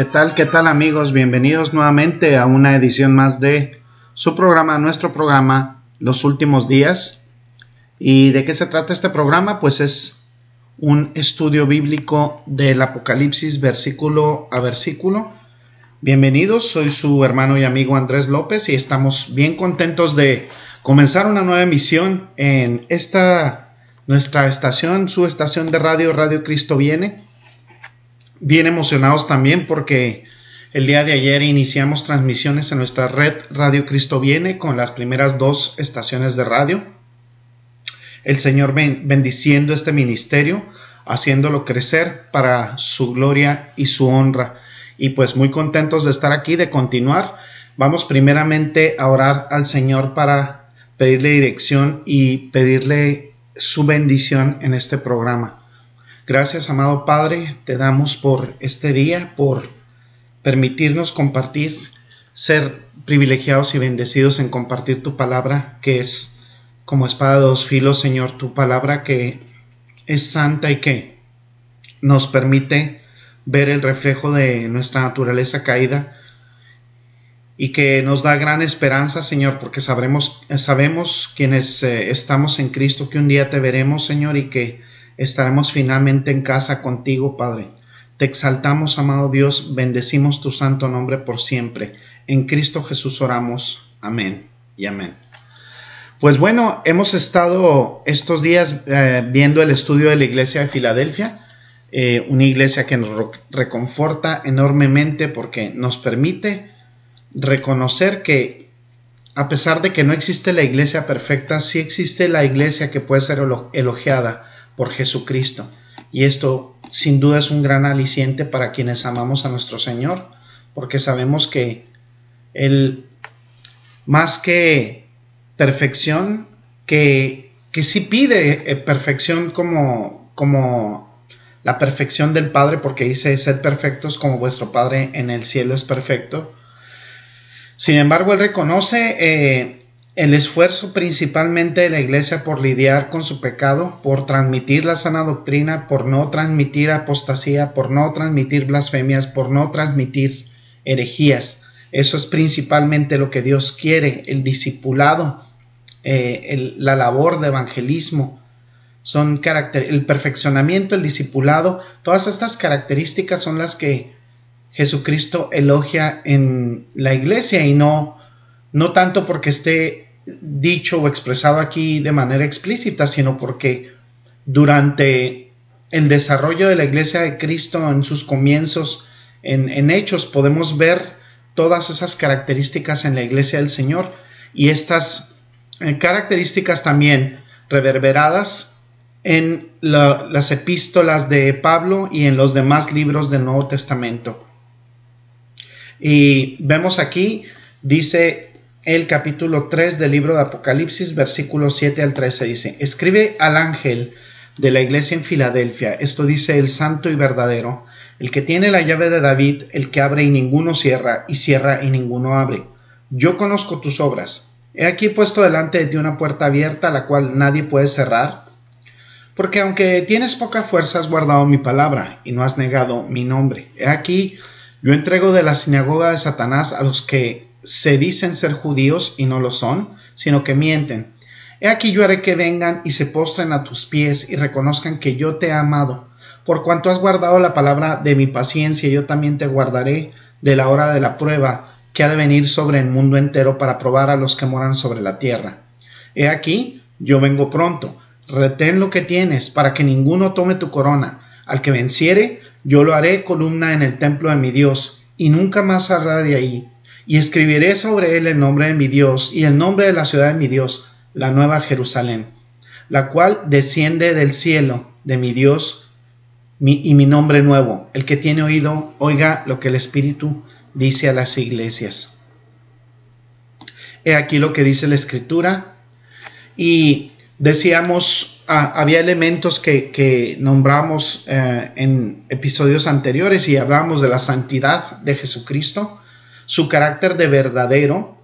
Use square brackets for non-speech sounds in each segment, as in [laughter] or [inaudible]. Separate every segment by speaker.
Speaker 1: ¿Qué tal, qué tal amigos? Bienvenidos nuevamente a una edición más de su programa, nuestro programa, Los Últimos Días. ¿Y de qué se trata este programa? Pues es un estudio bíblico del Apocalipsis versículo a versículo. Bienvenidos, soy su hermano y amigo Andrés López y estamos bien contentos de comenzar una nueva emisión en esta nuestra estación, su estación de radio, Radio Cristo Viene bien emocionados también porque el día de ayer iniciamos transmisiones en nuestra red Radio Cristo Viene con las primeras dos estaciones de radio. El Señor bendiciendo este ministerio, haciéndolo crecer para su gloria y su honra. Y pues muy contentos de estar aquí, de continuar. Vamos primeramente a orar al Señor para pedirle dirección y pedirle su bendición en este programa. Gracias, amado Padre, te damos por este día, por permitirnos compartir, ser privilegiados y bendecidos en compartir tu palabra, que es como espada de dos filos, Señor, tu palabra que es santa y que nos permite ver el reflejo de nuestra naturaleza caída y que nos da gran esperanza, Señor, porque sabremos, sabemos quienes eh, estamos en Cristo que un día te veremos, Señor, y que estaremos finalmente en casa contigo, Padre. Te exaltamos, amado Dios, bendecimos tu santo nombre por siempre. En Cristo Jesús oramos. Amén y amén. Pues bueno, hemos estado estos días eh, viendo el estudio de la iglesia de Filadelfia, eh, una iglesia que nos reconforta enormemente porque nos permite reconocer que a pesar de que no existe la iglesia perfecta, sí existe la iglesia que puede ser elogiada por Jesucristo. Y esto sin duda es un gran aliciente para quienes amamos a nuestro Señor, porque sabemos que Él, más que perfección, que, que sí pide eh, perfección como, como la perfección del Padre, porque dice, sed perfectos como vuestro Padre en el cielo es perfecto. Sin embargo, Él reconoce eh, el esfuerzo principalmente de la Iglesia por lidiar con su pecado, por transmitir la sana doctrina, por no transmitir apostasía, por no transmitir blasfemias, por no transmitir herejías. Eso es principalmente lo que Dios quiere, el discipulado, eh, la labor de evangelismo. Son el perfeccionamiento, el discipulado, todas estas características son las que Jesucristo elogia en la iglesia y no no tanto porque esté dicho o expresado aquí de manera explícita, sino porque durante el desarrollo de la iglesia de Cristo en sus comienzos, en, hechos, podemos ver todas esas características en la iglesia del Señor y estas eh, características también reverberadas en las epístolas de Pablo y en los demás libros del Nuevo Testamento. Y vemos aquí, dice el capítulo 3 del libro de Apocalipsis, versículos 7 al 13 dice, escribe al ángel de la iglesia en Filadelfia, esto dice el santo y verdadero, el que tiene la llave de David, el que abre y ninguno cierra, y cierra y ninguno abre. Yo conozco tus obras. He aquí puesto delante de ti una puerta abierta, la cual nadie puede cerrar, porque aunque tienes poca fuerza, has guardado mi palabra y no has negado mi nombre. He aquí, yo entrego de la sinagoga de Satanás a los que se dicen ser judíos y no lo son, sino que mienten. He aquí yo haré que vengan y se postren a tus pies y reconozcan que yo te he amado. Por cuanto has guardado la palabra de mi paciencia, yo también te guardaré de la hora de la prueba que ha de venir sobre el mundo entero para probar a los que moran sobre la tierra. He aquí, yo vengo pronto. Retén lo que tienes para que ninguno tome tu corona. Al que venciere, yo lo haré columna en el templo de mi Dios, y nunca más saldrá de ahí y escribiré sobre él el nombre de mi Dios y el nombre de la ciudad de mi Dios, la nueva Jerusalén, la cual desciende del cielo de mi Dios y mi nombre nuevo. El que tiene oído, oiga lo que el Espíritu dice a las iglesias. he aquí lo que dice la escritura. Y decíamos, ah, había elementos que, nombramos eh, en episodios anteriores y hablamos de la santidad de Jesucristo, su carácter de verdadero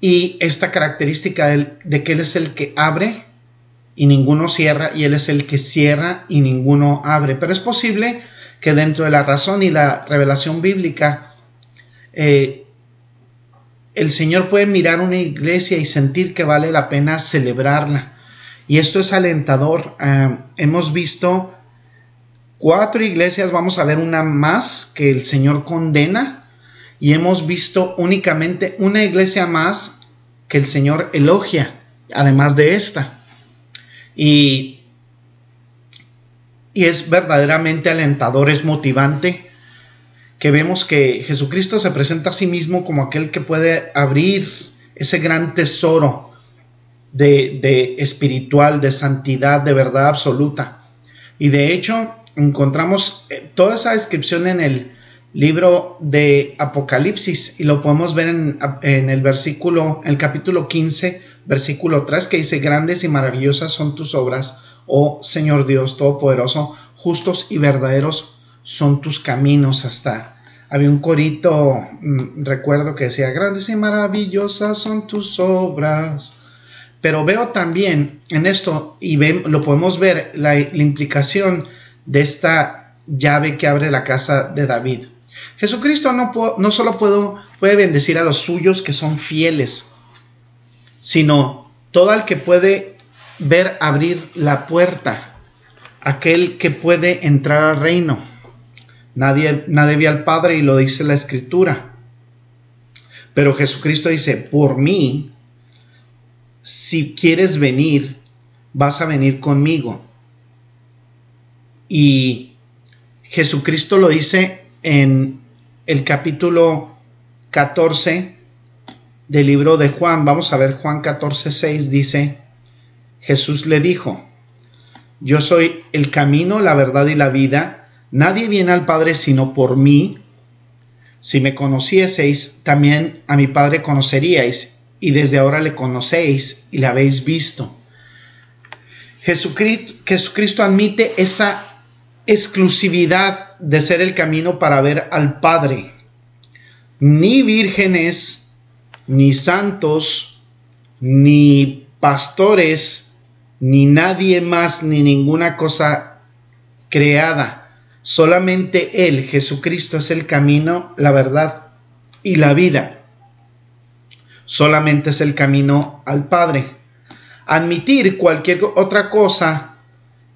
Speaker 1: y esta característica de que Él es el que abre y ninguno cierra y Él es el que cierra y ninguno abre. Pero es posible que dentro de la razón y la revelación bíblica, eh, el Señor puede mirar una iglesia y sentir que vale la pena celebrarla. Y esto es alentador. Ah, hemos visto cuatro iglesias, vamos a ver una más que el Señor condena. Y hemos visto únicamente una iglesia más que el Señor elogia, además de esta. Y y es verdaderamente alentador, es motivante que vemos que Jesucristo se presenta a sí mismo como aquel que puede abrir ese gran tesoro de, espiritual, de santidad, de verdad absoluta. Y de hecho encontramos eh, toda esa descripción en el libro de Apocalipsis y lo podemos ver en, el versículo, el capítulo 15, versículo 3, que dice, grandes y maravillosas son tus obras, oh Señor Dios Todopoderoso, justos y verdaderos son tus caminos hasta. Había un corito, mm, recuerdo que decía, grandes y maravillosas son tus obras. Pero veo también en esto, y lo podemos ver, la, implicación de esta llave que abre la casa de David. Jesucristo no, no solo puede bendecir a los suyos que son fieles, sino todo el que puede ver abrir la puerta, aquel que puede entrar al reino. Nadie, nadie ve al Padre y lo dice la Escritura. Pero Jesucristo dice, por mí, si quieres venir, vas a venir conmigo. Y Jesucristo lo dice en el capítulo 14 del libro de Juan. Vamos a ver Juan 14, 6 dice, Jesús le dijo, Yo soy el camino, la verdad y la vida, nadie viene al Padre sino por mí. Si me conocieseis, también a mi Padre conoceríais, y desde ahora le conocéis y le habéis visto. Jesucristo, Jesucristo admite esa exclusividad de ser el camino para ver al Padre. Ni vírgenes, ni santos, ni pastores, ni nadie más, ni ninguna cosa creada. Solamente Él, Jesucristo, es el camino, la verdad y la vida. Solamente es el camino al Padre. Admitir cualquier otra cosa,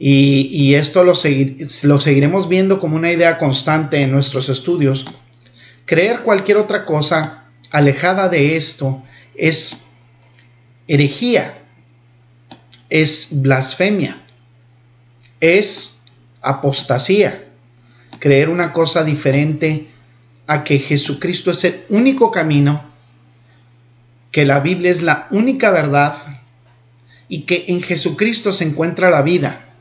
Speaker 1: y, esto lo, lo seguiremos viendo como una idea constante en nuestros estudios, creer cualquier otra cosa alejada de esto es herejía es blasfemia, es apostasía, creer una cosa diferente a que Jesucristo es el único camino, que la Biblia es la única verdad y que en Jesucristo se encuentra la vida.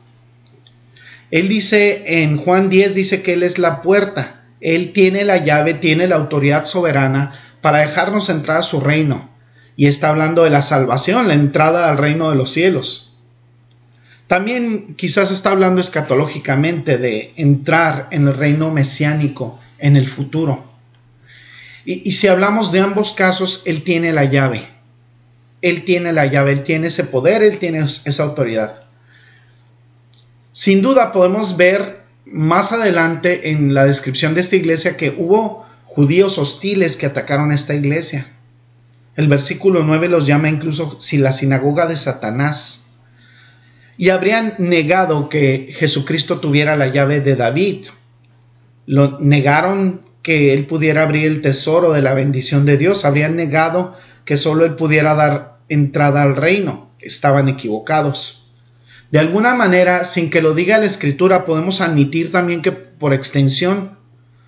Speaker 1: Él dice en Juan 10, dice que Él es la puerta, Él tiene la llave, tiene la autoridad soberana para dejarnos entrar a su reino y está hablando de la salvación, la entrada al reino de los cielos. También quizás está hablando escatológicamente de entrar en el reino mesiánico en el futuro. Y, y, si hablamos de ambos casos, Él tiene la llave. Él tiene la llave, Él tiene ese poder, Él tiene esa autoridad. Sin duda podemos ver más adelante en la descripción de esta iglesia que hubo judíos hostiles que atacaron esta iglesia. El versículo 9 los llama incluso si la sinagoga de Satanás. Y habrían negado que Jesucristo tuviera la llave de David. Negaron que él pudiera abrir el tesoro de la bendición de Dios. Habrían negado que solo él pudiera dar entrada al reino. Estaban equivocados. De alguna manera, sin que lo diga la escritura, podemos admitir también que por extensión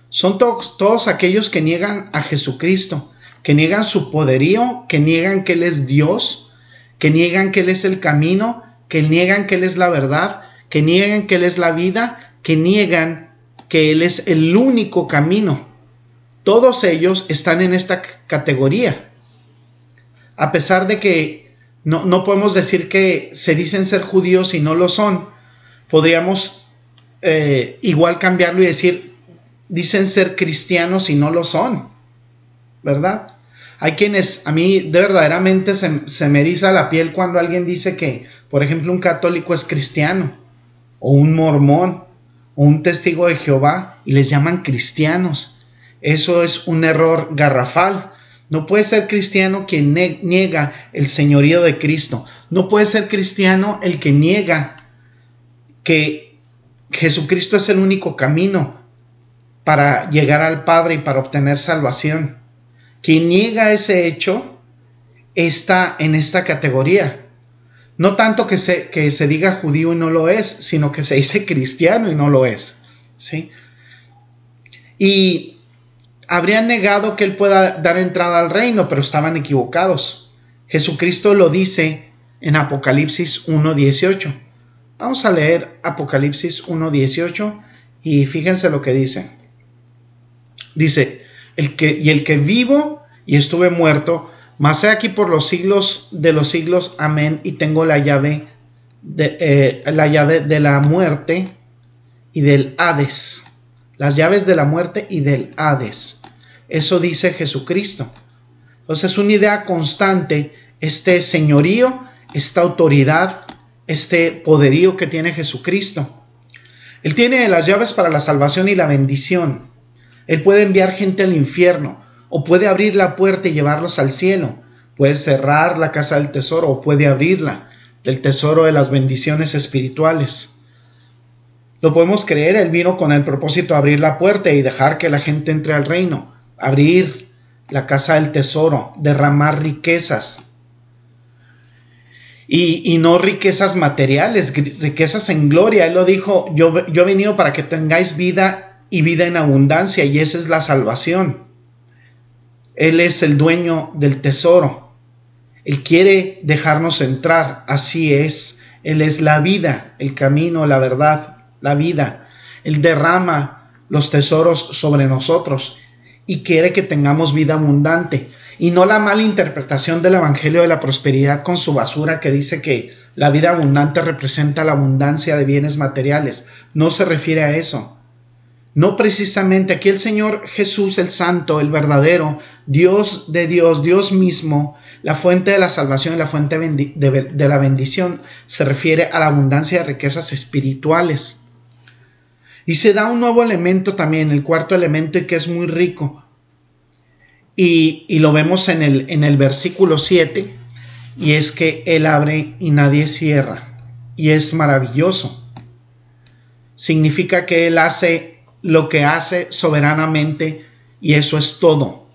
Speaker 1: son todos aquellos que niegan a Jesucristo que niegan su poderío, que niegan que Él es Dios, que niegan que Él es el camino, que niegan que Él es la verdad, que niegan que Él es la vida, que niegan que Él es el único camino. Todos ellos están en esta categoría. a pesar de que no, no podemos decir que se dicen ser judíos y no lo son, podríamos eh, igual cambiarlo y decir, dicen ser cristianos y no lo son, ¿verdad? Hay quienes, a mí de verdaderamente se, se me eriza la piel cuando alguien dice que, por ejemplo, un católico es cristiano, o un mormón, o un testigo de Jehová, y les llaman cristianos. Eso es un error garrafal. No puede ser cristiano quien niega el señorío de Cristo. No puede ser cristiano el que niega que Jesucristo es el único camino para llegar al Padre y para obtener salvación. Quien niega ese hecho está en esta categoría. No tanto que se, que se diga judío y no lo es, sino que se dice cristiano y no lo es. ¿sí? Y habrían negado que él pueda dar entrada al reino, pero estaban equivocados. Jesucristo lo dice en Apocalipsis 1.18. Vamos a leer Apocalipsis 1.18 y fíjense lo que dice. Dice, el que, y el que vivo y estuve muerto, mas he aquí por los siglos de los siglos, amén, y tengo la llave de, eh, la llave de la muerte y del Hades. Las llaves de la muerte y del Hades. Eso dice Jesucristo. Entonces es una idea constante, este señorío, esta autoridad, este poderío que tiene Jesucristo. Él tiene las llaves para la salvación y la bendición. Él puede enviar gente al infierno, o puede abrir la puerta y llevarlos al cielo. Puede cerrar la casa del tesoro, o puede abrirla, del tesoro de las bendiciones espirituales. Lo podemos creer, Él vino con el propósito de abrir la puerta y dejar que la gente entre al reino, abrir la casa del tesoro, derramar riquezas. Y, no riquezas materiales, riquezas en gloria. Él lo dijo, yo, yo he venido para que tengáis vida y vida en abundancia y esa es la salvación. Él es el dueño del tesoro. Él quiere dejarnos entrar, así es. Él es la vida, el camino, la verdad, la vida. Él derrama los tesoros sobre nosotros y quiere que tengamos vida abundante. Y no la mala interpretación del Evangelio de la Prosperidad con su basura que dice que la vida abundante representa la abundancia de bienes materiales. No se refiere a eso. No precisamente aquí el Señor Jesús el Santo, el verdadero, Dios de Dios, Dios mismo, la fuente de la salvación y la fuente de la bendición, se refiere a la abundancia de riquezas espirituales. Y se da un nuevo elemento también, el cuarto elemento, y que es muy rico. Y, lo vemos en el, en el versículo 7, y es que Él abre y nadie cierra. Y es maravilloso. Significa que Él hace lo que hace soberanamente y eso es todo.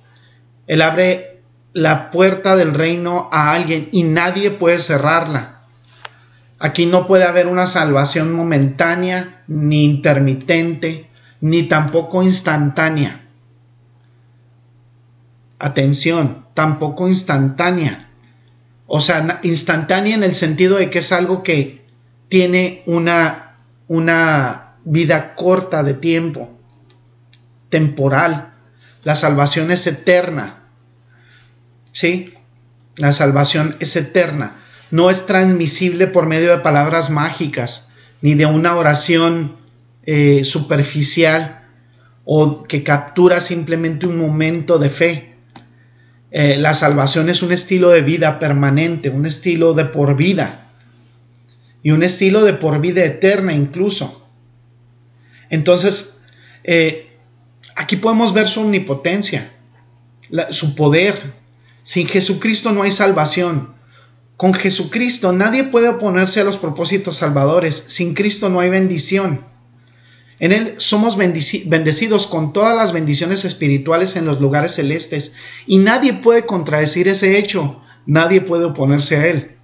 Speaker 1: Él abre la puerta del reino a alguien y nadie puede cerrarla. Aquí no puede haber una salvación momentánea, ni intermitente, ni tampoco instantánea. Atención, tampoco instantánea. O sea, instantánea en el sentido de que es algo que tiene una, una vida corta de tiempo, temporal. La salvación es eterna. ¿Sí? La salvación es eterna. No es transmisible por medio de palabras mágicas, ni de una oración eh, superficial o que captura simplemente un momento de fe. Eh, la salvación es un estilo de vida permanente, un estilo de por vida y un estilo de por vida eterna incluso. Entonces, eh, aquí podemos ver su omnipotencia, su poder. Sin Jesucristo no hay salvación. Con Jesucristo nadie puede oponerse a los propósitos salvadores. Sin Cristo no hay bendición. En Él somos bendecidos con todas las bendiciones espirituales en los lugares celestes y nadie puede contradecir ese hecho, nadie puede oponerse a Él.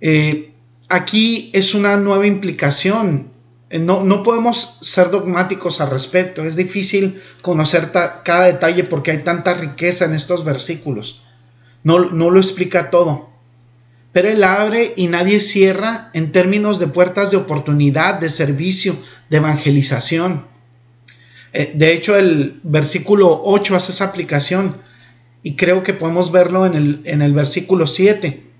Speaker 1: Eh, aquí es una nueva implicación eh, no, podemos ser dogmáticos al respecto. Es difícil conocer cada detalle porque hay tanta riqueza en estos versículos. No, no, lo explica todo. Pero Él abre y nadie cierra en términos de puertas de oportunidad, de servicio, de evangelización. Eh, de hecho, el versículo 8 hace esa aplicación. y creo que podemos verlo en el, en el versículo 7.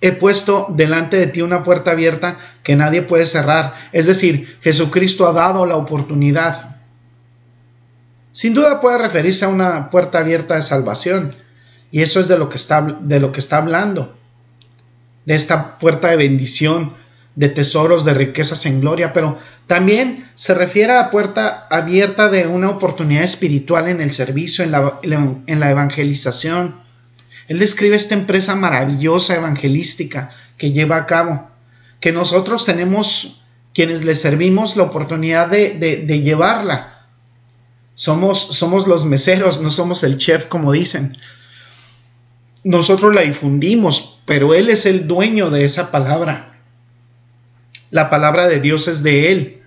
Speaker 1: He puesto delante de ti una puerta abierta que nadie puede cerrar. Es decir, Jesucristo ha dado la oportunidad. Sin duda puede referirse a una puerta abierta de salvación. Y eso es de lo que está, de lo que está hablando. De esta puerta de bendición, de tesoros, de riquezas en gloria, pero también se refiere a la puerta abierta de una oportunidad espiritual en el servicio, en la, evangelización. Él describe esta empresa maravillosa evangelística que lleva a cabo, que nosotros tenemos, quienes le servimos, la oportunidad de, de, llevarla. Somos, somos los meseros, no somos el chef, como dicen. Nosotros la difundimos, pero Él es el dueño de esa palabra. La palabra de Dios es de Él.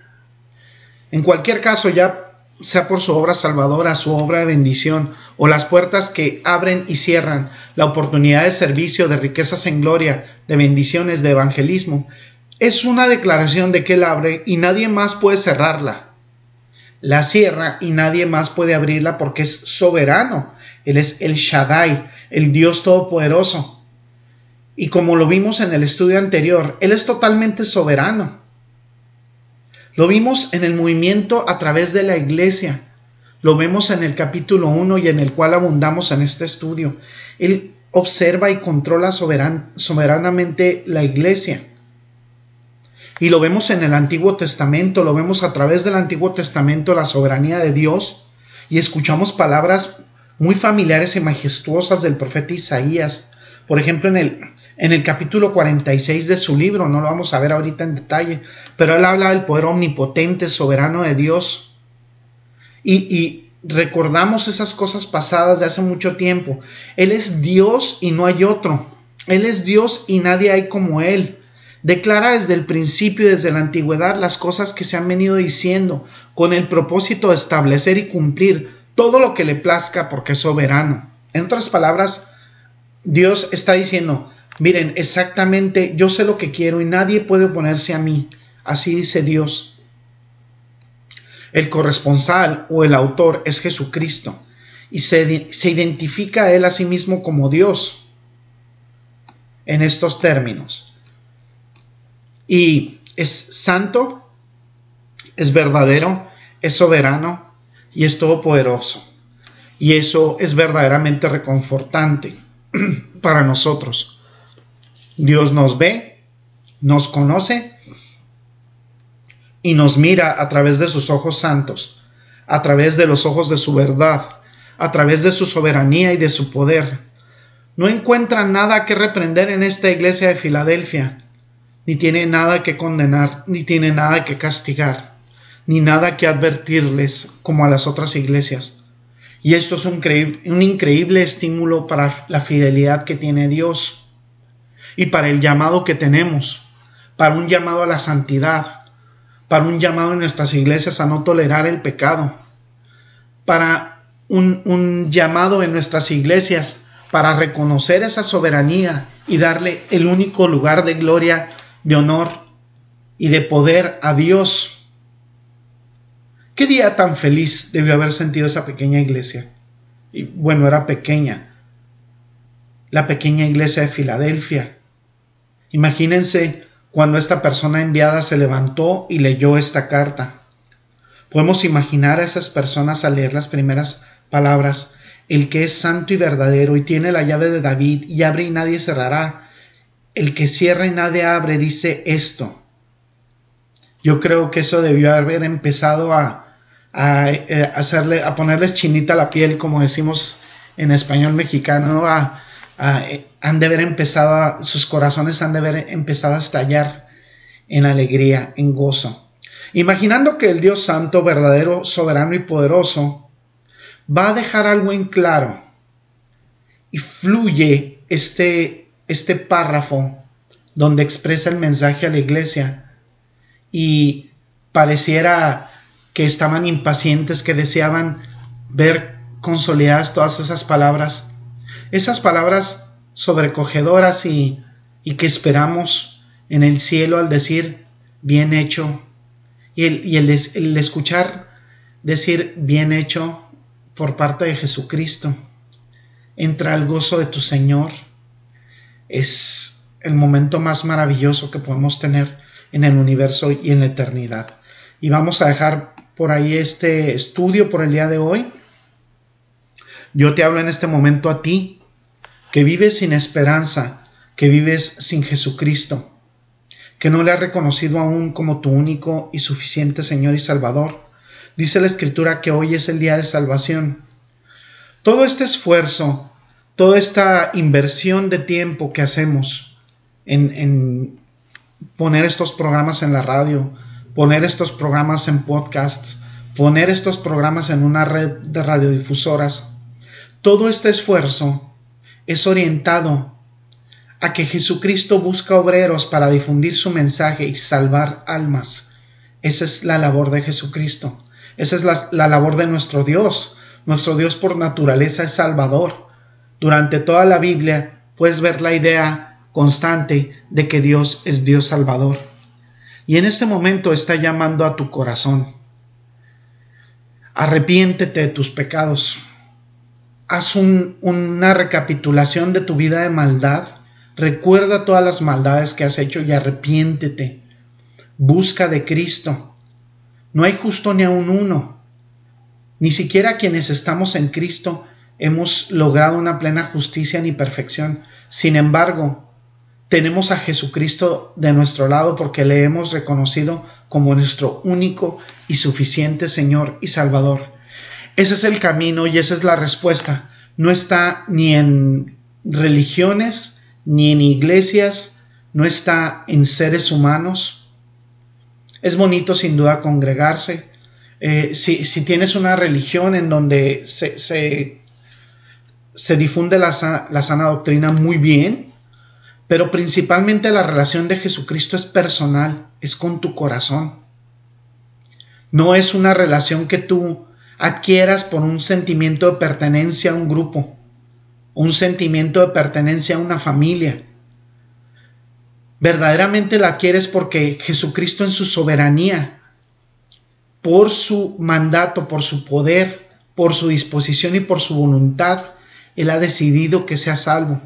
Speaker 1: En cualquier caso, ya sea por su obra salvadora, su obra de bendición, o las puertas que abren y cierran, la oportunidad de servicio, de riquezas en gloria, de bendiciones, de evangelismo, es una declaración de que Él abre y nadie más puede cerrarla. La cierra y nadie más puede abrirla porque es soberano. Él es el Shaddai, el Dios Todopoderoso. Y como lo vimos en el estudio anterior, Él es totalmente soberano. Lo vimos en el movimiento a través de la iglesia. Lo vemos en el capítulo 1 y en el cual abundamos en este estudio. Él observa y controla soberanamente la iglesia. Y lo vemos en el Antiguo Testamento, lo vemos a través del Antiguo Testamento, la soberanía de Dios, y escuchamos palabras muy familiares y majestuosas del profeta Isaías. Por ejemplo, en el en el capítulo 46 de su libro, no lo vamos a ver ahorita en detalle, pero él habla del poder omnipotente, soberano de Dios. Y, y, recordamos esas cosas pasadas de hace mucho tiempo. Él es Dios y no hay otro. Él es Dios y nadie hay como Él. Declara desde el principio, desde la antigüedad, las cosas que se han venido diciendo, con el propósito de establecer y cumplir todo lo que le plazca porque es soberano. En otras palabras, Dios está diciendo, Miren, exactamente, yo sé lo que quiero y nadie puede oponerse a mí. Así dice Dios. El corresponsal o el autor es Jesucristo y se, se identifica a él a sí mismo como Dios en estos términos. Y es santo, es verdadero, es soberano y es todopoderoso. Y eso es verdaderamente reconfortante [clears throat] para nosotros. Dios nos ve, nos conoce y nos mira a través de sus ojos santos, a través de los ojos de su verdad, a través de su soberanía y de su poder. No encuentra nada que reprender en esta iglesia de Filadelfia, ni tiene nada que condenar, ni tiene nada que castigar, ni nada que advertirles como a las otras iglesias. Y esto es un, un increíble estímulo para la fidelidad que tiene Dios y para el llamado que tenemos, para un llamado a la santidad, para un llamado en nuestras iglesias a no tolerar el pecado, para un, llamado en nuestras iglesias para reconocer esa soberanía y darle el único lugar de gloria, de honor y de poder a Dios. ¿Qué día tan feliz debió haber sentido esa pequeña iglesia? Y bueno, era pequeña. La pequeña iglesia de Filadelfia, Imagínense cuando esta persona enviada se levantó y leyó esta carta. Podemos imaginar a esas personas al leer las primeras palabras, el que es santo y verdadero y tiene la llave de David y abre y nadie cerrará, el que cierra y nadie abre, dice esto. Yo creo que eso debió haber empezado a, a, eh, a ponerles chinita la piel, como decimos en español mexicano, a, eh, han de haber empezado, sus corazones han de haber empezado a estallar en alegría, en gozo. Imaginando que el Dios Santo, verdadero, soberano y poderoso, va a dejar algo en claro y fluye este, este párrafo donde expresa el mensaje a la iglesia y pareciera que estaban impacientes, que deseaban ver consolidadas todas esas palabras esas palabras sobrecogedoras y, que esperamos en el cielo al decir bien hecho y el, y escuchar decir bien hecho por parte de Jesucristo. entra al gozo de tu Señor. Es el momento más maravilloso que podemos tener en el universo y en la eternidad. Y vamos a dejar por ahí este estudio por el día de hoy. Yo te hablo en este momento a ti, que vives sin esperanza, que vives sin Jesucristo, que no le has reconocido aún como tu único y suficiente Señor y Salvador. Dice la Escritura que hoy es el día de salvación. Todo este esfuerzo, toda esta inversión de tiempo que hacemos en, en poner estos programas en la radio, poner estos programas en podcasts, poner estos programas en una red de radiodifusoras, todo este esfuerzo es orientado a que Jesucristo busca obreros para difundir su mensaje y salvar almas. Esa es la labor de Jesucristo. Esa es la, labor de nuestro Dios. Nuestro Dios por naturaleza es Salvador. Durante toda la Biblia puedes ver la idea constante de que Dios es Dios Salvador. Y en este momento está llamando a tu corazón. Arrepiéntete de tus pecados haz una recapitulación de tu vida de maldad, recuerda todas las maldades que has hecho y arrepiéntete. Busca de Cristo. No hay justo ni a un uno. Ni siquiera quienes estamos en Cristo hemos logrado una plena justicia ni perfección. Sin embargo, tenemos a Jesucristo de nuestro lado porque le hemos reconocido como nuestro único y suficiente Señor y Salvador. Ese es el camino y esa es la respuesta. No está ni en religiones, ni en iglesias, no está en seres humanos. Es bonito sin duda congregarse. Eh, si, tienes una religión en donde se, difunde la sana doctrina muy bien, pero principalmente la relación de Jesucristo es personal, es con tu corazón. No es una relación que tú adquieras por un sentimiento de pertenencia a un grupo, un sentimiento de pertenencia a una familia. Verdaderamente la adquieres porque Jesucristo en su soberanía, por su mandato, por su poder, por su disposición y por su voluntad, Él ha decidido que seas salvo.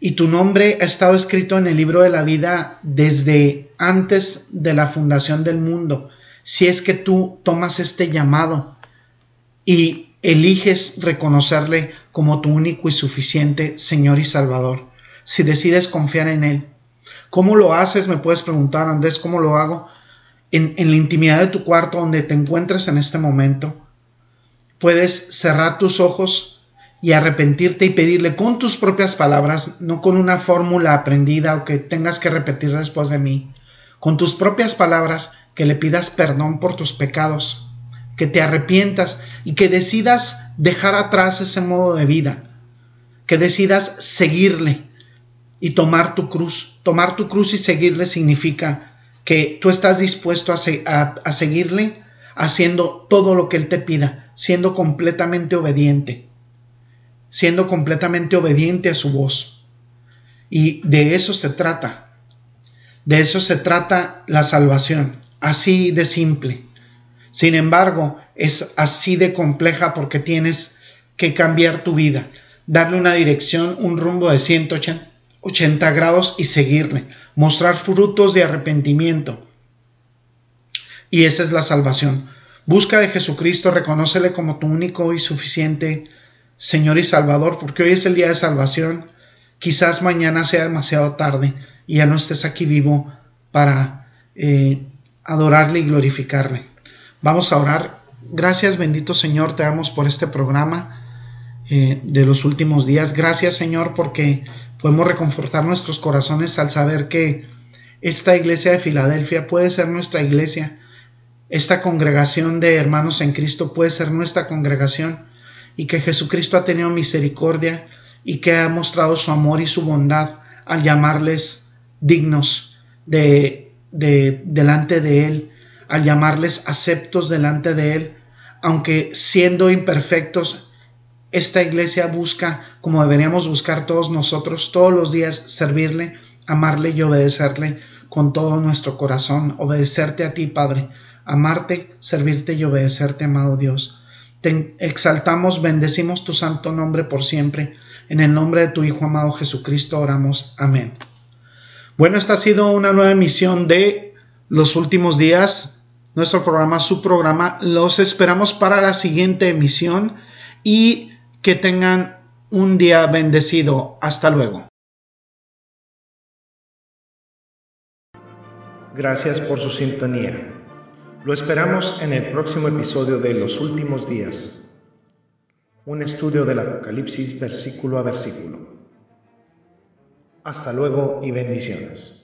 Speaker 1: Y tu nombre ha estado escrito en el libro de la vida desde antes de la fundación del mundo si es que tú tomas este llamado y eliges reconocerle como tu único y suficiente Señor y Salvador, si decides confiar en Él. ¿Cómo lo haces? Me puedes preguntar, Andrés, ¿cómo lo hago? En, en la intimidad de tu cuarto donde te encuentres en este momento, puedes cerrar tus ojos y arrepentirte y pedirle con tus propias palabras, no con una fórmula aprendida o que tengas que repetir después de mí, con tus propias palabras, que le pidas perdón por tus pecados, que te arrepientas y que decidas dejar atrás ese modo de vida, que decidas seguirle y tomar tu cruz. Tomar tu cruz y seguirle significa que tú estás dispuesto a, seguirle haciendo todo lo que Él te pida, siendo completamente obediente, siendo completamente obediente a su voz. Y de eso se trata. De eso se trata la salvación así de simple. Sin embargo, es así de compleja porque tienes que cambiar tu vida, darle una dirección, un rumbo de 180 grados y seguirle, mostrar frutos de arrepentimiento. Y esa es la salvación. Busca de Jesucristo, reconócele como tu único y suficiente Señor y Salvador, porque hoy es el día de salvación. Quizás mañana sea demasiado tarde y ya no estés aquí vivo para eh, adorarle y glorificarle. Vamos a orar. Gracias, bendito Señor, te damos por este programa eh, de los últimos días. Gracias, Señor, porque podemos reconfortar nuestros corazones al saber que esta iglesia de Filadelfia puede ser nuestra iglesia. Esta congregación de hermanos en Cristo puede ser nuestra congregación y que Jesucristo ha tenido misericordia y que ha mostrado su amor y su bondad al llamarles dignos de de, delante de Él, al llamarles aceptos delante de Él, aunque siendo imperfectos, esta iglesia busca, como deberíamos buscar todos nosotros, todos los días servirle, amarle y obedecerle con todo nuestro corazón, obedecerte a ti, Padre, amarte, servirte y obedecerte, amado Dios. Te exaltamos, bendecimos tu santo nombre por siempre. En el nombre de tu Hijo amado Jesucristo oramos. Amén. Bueno, esta ha sido una nueva emisión de Los Últimos Días, nuestro programa, su programa. Los esperamos para la siguiente emisión y que tengan un día bendecido. Hasta luego.
Speaker 2: Gracias por su sintonía. Lo esperamos en el próximo episodio de Los Últimos Días, un estudio del Apocalipsis versículo a versículo. Hasta luego y bendiciones.